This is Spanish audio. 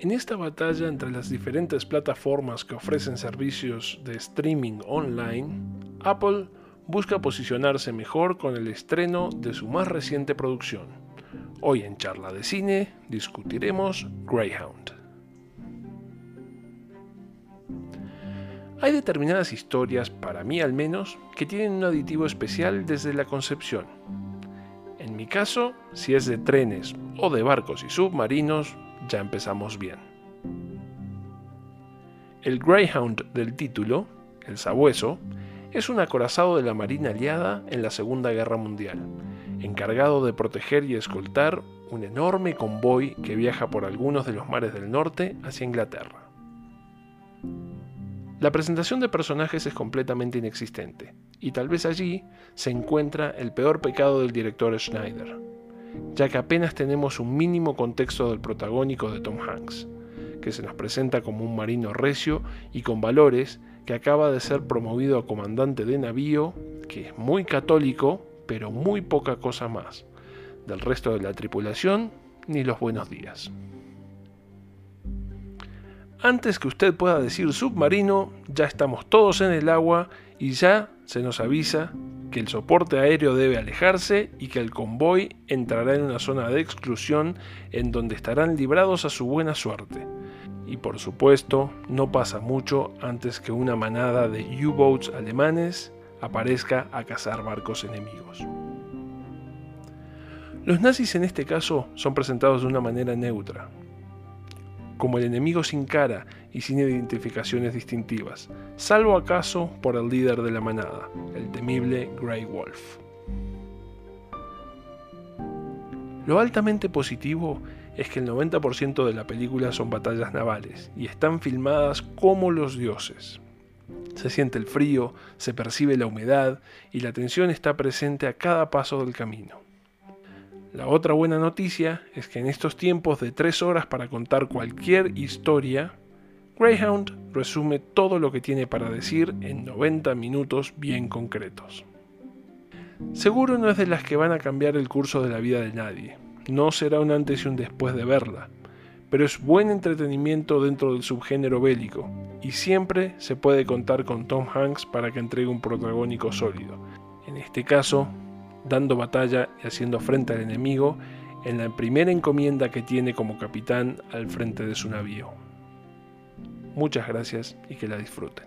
En esta batalla entre las diferentes plataformas que ofrecen servicios de streaming online, Apple busca posicionarse mejor con el estreno de su más reciente producción. Hoy en Charla de Cine discutiremos Greyhound. Hay determinadas historias, para mí al menos, que tienen un aditivo especial desde la concepción. En mi caso, si es de trenes o de barcos y submarinos, ya empezamos bien. El Greyhound del título, el sabueso, es un acorazado de la Marina Aliada en la Segunda Guerra Mundial, encargado de proteger y escoltar un enorme convoy que viaja por algunos de los mares del norte hacia Inglaterra. La presentación de personajes es completamente inexistente, y tal vez allí se encuentra el peor pecado del director Schneider, ya que apenas tenemos un mínimo contexto del protagónico de Tom Hanks, que se nos presenta como un marino recio y con valores que acaba de ser promovido a comandante de navío, que es muy católico, pero muy poca cosa más. Del resto de la tripulación, ni los buenos días. Antes que usted pueda decir submarino, ya estamos todos en el agua y ya se nos avisa que el soporte aéreo debe alejarse y que el convoy entrará en una zona de exclusión en donde estarán librados a su buena suerte. Y por supuesto, no pasa mucho antes que una manada de U-boats alemanes aparezca a cazar barcos enemigos. Los nazis en este caso son presentados de una manera neutra, como el enemigo sin cara y sin identificaciones distintivas, salvo acaso por el líder de la manada, el temible Grey Wolf. Lo altamente positivo es que el 90% de la película son batallas navales y están filmadas como los dioses. Se siente el frío, se percibe la humedad y la tensión está presente a cada paso del camino. La otra buena noticia es que en estos tiempos de tres horas para contar cualquier historia, Greyhound resume todo lo que tiene para decir en 90 minutos bien concretos. Seguro no es de las que van a cambiar el curso de la vida de nadie, no será un antes y un después de verla, pero es buen entretenimiento dentro del subgénero bélico, y siempre se puede contar con Tom Hanks para que entregue un protagónico sólido. En este caso, dando batalla y haciendo frente al enemigo en la primera encomienda que tiene como capitán al frente de su navío. Muchas gracias y que la disfruten.